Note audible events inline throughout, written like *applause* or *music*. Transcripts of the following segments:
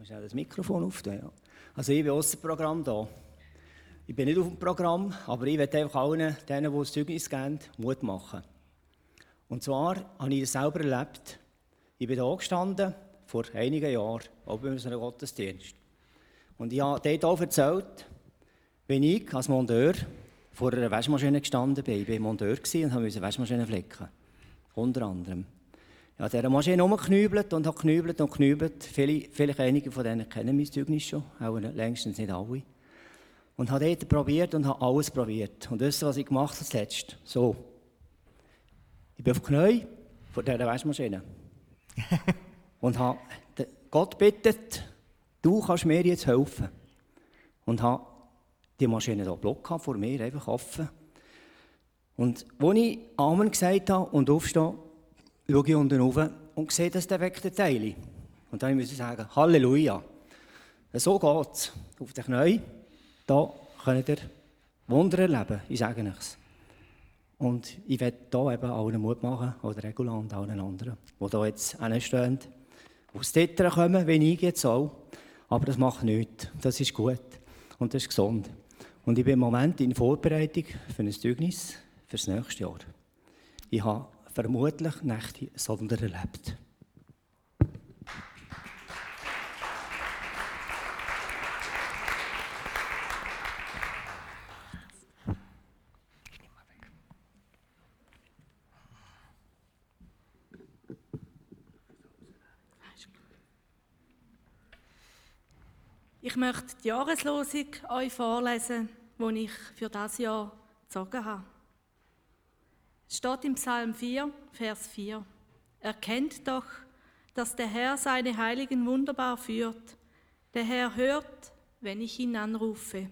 muss schnell das Mikrofon aufnehmen. Ja. Also ich bin aus dem Programm da. Ich bin nicht auf dem Programm, aber ich werde einfach allen, denen, die das Zeugnis geben, Mut machen. Und zwar habe ich es selber erlebt. Ich bin da gestanden, vor einigen Jahren, auch bei unserem Gottesdienst. Und ich habe dort auch erzählt, wenn ich als Monteur vor einer Waschmaschine gestanden bin. Ich war Monteur und musste Waschmaschine flicken. Unter anderem. Ich habe dieser Maschine rumgeknübelt und habe geknübelt und geknübelt. Viele, vielleicht einige von denen kennen mein Zeugnis schon, auch längstens nicht alle. Und habe dort probiert und habe alles probiert. Und das, was ich gemacht habe zuletzt, so. Ich bin auf die Knie vor dieser Waschmaschine. *laughs* und habe Gott bittet, du kannst mir jetzt helfen. Und habe die Maschine hier Block vor mir, einfach offen. Und als ich Amen gesagt habe und aufstehe, schaue ich unten rauf und sehe das defekte Teil. Und dann muss ich sagen, Halleluja. So geht es. Auf den Knien, da könnt ihr Wunder erleben, ich sage es. Und ich werde hier eben allen Mut machen, oder Regula und allen anderen, die hier jetzt stehen, aus Tittern kommen, wie ich jetzt auch. Aber das macht nichts. Das ist gut und das ist gesund. Und ich bin im Moment in Vorbereitung für ein Zeugnis für das nächste Jahr. Ich habe vermutlich Nächte Sonder erlebt. Ich möchte die Jahreslosung euch vorlesen, die ich für das Jahr gezogen habe. Steht im Psalm 4, Vers 4. Erkennt doch, dass der Herr seine Heiligen wunderbar führt. Der Herr hört, wenn ich ihn anrufe.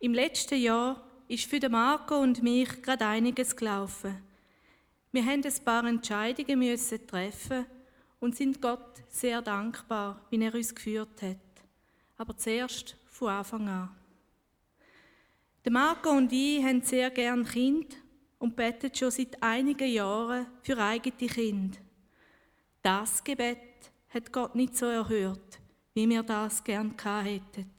Im letzten Jahr ist für Marco und mich gerade einiges gelaufen. Wir haben ein paar Entscheidungen müssen treffen und sind Gott sehr dankbar, wie er uns geführt hat. Aber zuerst von Anfang an. Der Marco und ich haben sehr gern Kind und betet schon seit einigen Jahren für eigene Kinder. Das Gebet hat Gott nicht so erhört, wie wir das gern hätten.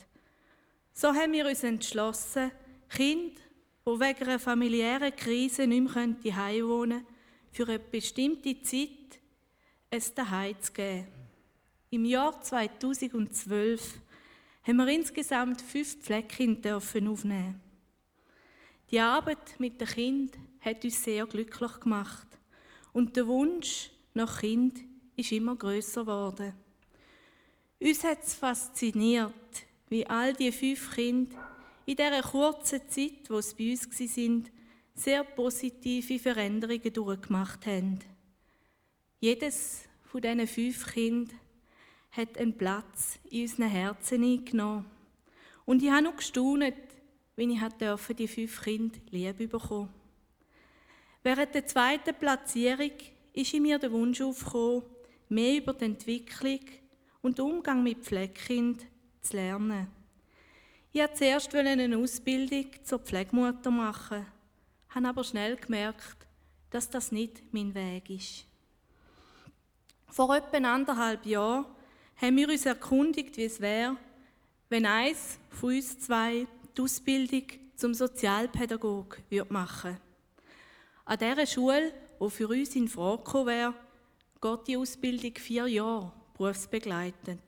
So haben wir uns entschlossen, Kinder, die wegen einer familiären Krise nicht mehr daheim wohnen können, für eine bestimmte Zeit es daheim zu geben. Im Jahr 2012 haben wir insgesamt fünf Pfleckkinder aufnehmen. Die Arbeit mit den Kindern hat uns sehr glücklich gemacht. Und der Wunsch nach Kind ist immer größer geworden. Uns hat es fasziniert, wie all die fünf Kinder in dieser kurzen Zeit, wo sie bei uns sind, sehr positive Veränderungen durchgemacht haben. Jedes von diesen fünf Kindern hat einen Platz in unseren Herzen eingenommen. Und ich habe noch gestaunt, wie ich die fünf Kinder lieb bekommen Während der zweiten Platzierung ist in mir der Wunsch aufgekommen, mehr über die Entwicklung und den Umgang mit Pflegekind zu lernen. Ich wollte zuerst eine Ausbildung zur Pflegemutter machen, habe aber schnell gemerkt, dass das nicht mein Weg ist. Vor etwa anderthalb Jahren haben wir uns erkundigt, wie es wäre, wenn eins von uns zwei die Ausbildung zum Sozialpädagog machen würde. An dieser Schule, die für uns in Frage gekommen wäre, geht die Ausbildung vier Jahre berufsbegleitend.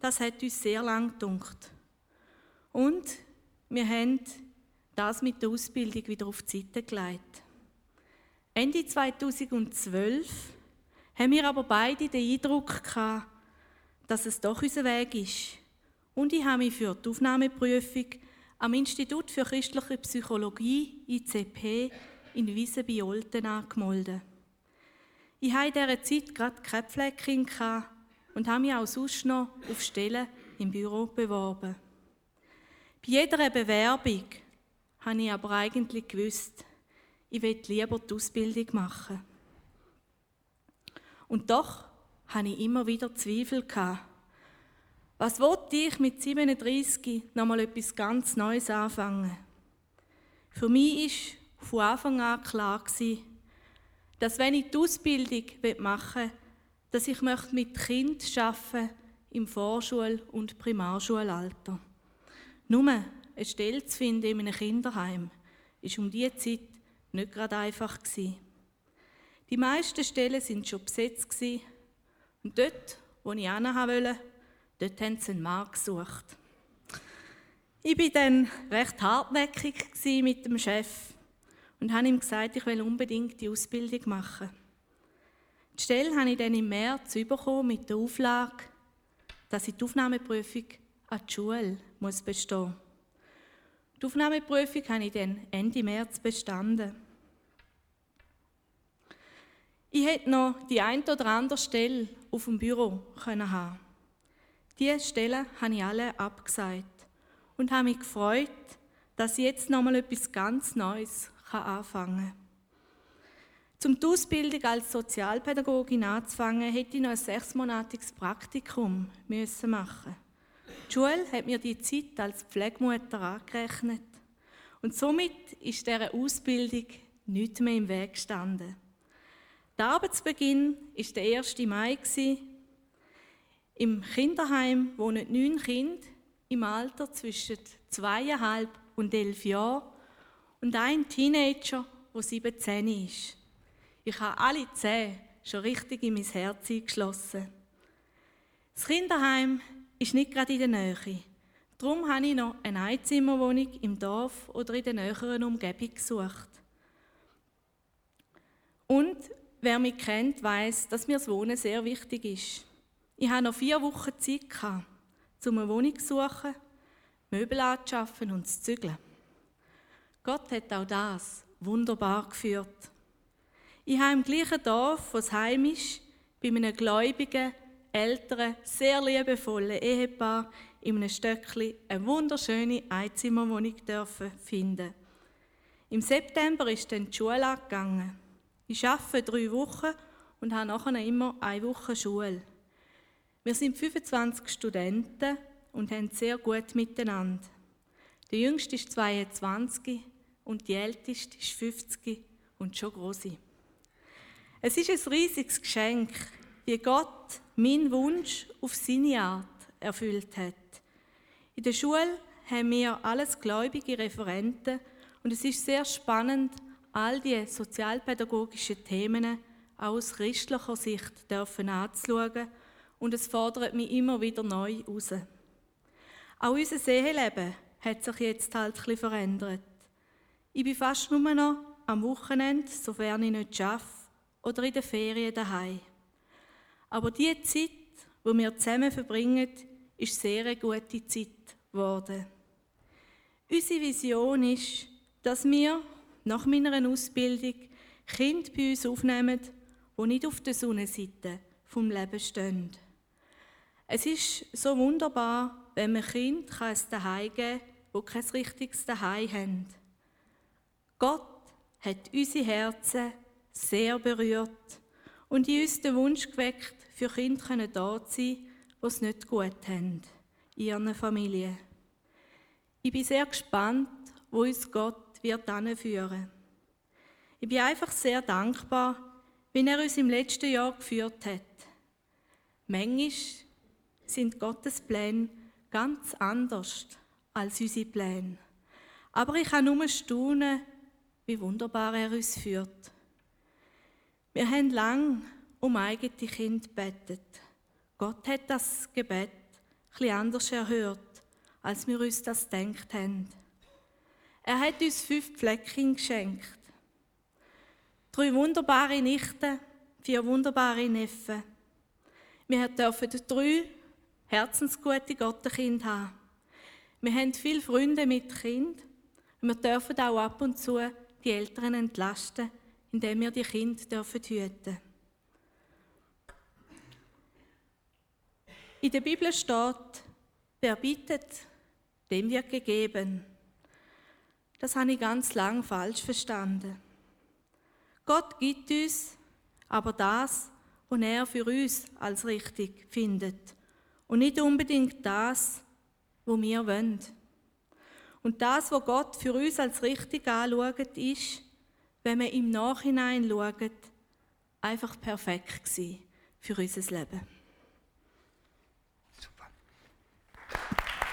Das hat uns sehr lang gedunkt. Und wir haben das mit der Ausbildung wieder auf die Seite gelegt. Ende 2012 haben wir aber beide den Eindruck gehabt, dass es doch unser Weg ist. Und ich habe mich für die Aufnahmeprüfung am Institut für christliche Psychologie, ICP, in Wiese bei Olten angemeldet. Ich hatte in dieser Zeit gerade keine Pflegekind und habe mich auch sonst noch auf Stellen im Büro beworben. Bei jeder Bewerbung habe ich aber eigentlich gewusst, ich will lieber die Ausbildung machen. Und doch hatte ich immer wieder Zweifel. Was wollte ich mit 37 nochmal etwas ganz Neues anfangen? Für mich ist von Anfang an klar gewesen, dass wenn ich die Ausbildung machen möchte, dass ich mit Kind arbeiten im Vorschul- und Primarschulalter. Nur eine Stelle zu finden in einem Kinderheim ist um diese Zeit nicht gerade einfach gewesen. Die meisten Stellen sind schon besetzt gewesen. und dort, wo ich hin wollte, dort haben sie einen Mann gesucht. Ich war dann recht hartnäckig mit dem Chef und habe ihm gesagt, ich will unbedingt die Ausbildung machen. Die Stelle habe ich dann im März bekommen mit der Auflage, dass ich die Aufnahmeprüfung an die Schule muss bestehen muss. Die Aufnahmeprüfung habe ich dann Ende März bestanden. Ich hätte noch die ein oder andere Stelle auf dem Büro können haben. Diese Stellen habe ich alle abgesagt und habe mich gefreut, dass ich jetzt noch mal etwas ganz Neues anfangen kann. Um die Ausbildung als Sozialpädagogin anzufangen, hätte ich noch ein sechsmonatiges Praktikum müssen machen. Die Schule hat mir die Zeit als Pflegemutter angerechnet und somit ist dieser Ausbildung nichts mehr im Weg gestanden. Der Arbeitsbeginn war der 1. Mai. Im Kinderheim wohnen neun Kinder im Alter zwischen zweieinhalb und elf Jahren und ein Teenager, der 17 ist. Ich habe alle zehn schon richtig in mein Herz eingeschlossen. Das Kinderheim ist nicht gerade in der Nähe. Darum habe ich noch eine Einzimmerwohnung im Dorf oder in der näheren Umgebung gesucht. Und Wer mich kennt, weiß, dass mir das Wohnen sehr wichtig ist. Ich hatte noch vier Wochen Zeit, um eine Wohnung zu suchen, Möbel anzuschaffen und zu zügeln. Gott hat auch das wunderbar geführt. Ich habe im gleichen Dorf, wo es heim ist, bei einem gläubigen, älteren, sehr liebevollen Ehepaar in einem Stöckli eine wunderschöne Einzimmerwohnung finden. Im September ist dann die Schule angegangen. Ich arbeite drei Wochen und habe nachher immer eine Woche Schule. Wir sind 25 Studenten und haben sehr gut miteinander. Der jüngste ist 22 und die älteste ist 50 und schon große. Es ist ein riesiges Geschenk, wie Gott meinen Wunsch auf seine Art erfüllt hat. In der Schule haben wir alles gläubige Referenten und es ist sehr spannend, all die sozialpädagogischen Themen aus christlicher Sicht dürfen anzuschauen und es fordert mich immer wieder neu heraus. Auch unser Seeleben hat sich jetzt halt etwas verändert. Ich bin fast nur noch am Wochenende, sofern ich nicht arbeite, oder in den Ferien daheim. Aber die Zeit, die wir zusammen verbringen, ist sehr eine gute Zeit geworden. Unsere Vision ist, dass wir nach meiner Ausbildung Kinder bei uns aufnehmen, die nicht auf der Sonnenseite vom Leben stehen. Es ist so wunderbar, wenn man Kind ein Zuhause geben kann, die kein richtiges Zuhause haben. Gott hat unsere Herzen sehr berührt und in uns den Wunsch geweckt, für Kinder da zu sein, die es nicht gut haben in ihren Familien. Ich bin sehr gespannt, wo uns Gott wird führen. Ich bin einfach sehr dankbar, wie er uns im letzten Jahr geführt hat. Manchmal sind Gottes Pläne ganz anders als unsere Pläne. Aber ich kann nur staunen, wie wunderbar er uns führt. Wir haben lang um eigene Kinder gebetet. Gott hat das Gebet etwas anders erhört, als wir uns das gedacht haben. Er hat uns fünf Pfleckchen geschenkt. Drei wunderbare Nichten, vier wunderbare Neffen. Wir dürfen drei herzensgute Gottenkinder haben. Wir haben viele Freunde mit Kind wir dürfen auch ab und zu die Eltern entlasten, indem wir die Kinder dürfen hüten. In der Bibel steht, wer bittet, dem wird gegeben. Das habe ich ganz lang falsch verstanden. Gott gibt uns aber das, was er für uns als richtig findet und nicht unbedingt das, was wir wollen. Und das, was Gott für uns als richtig anschaut, ist, wenn wir im Nachhinein schauen, einfach perfekt gewesen für unser Leben.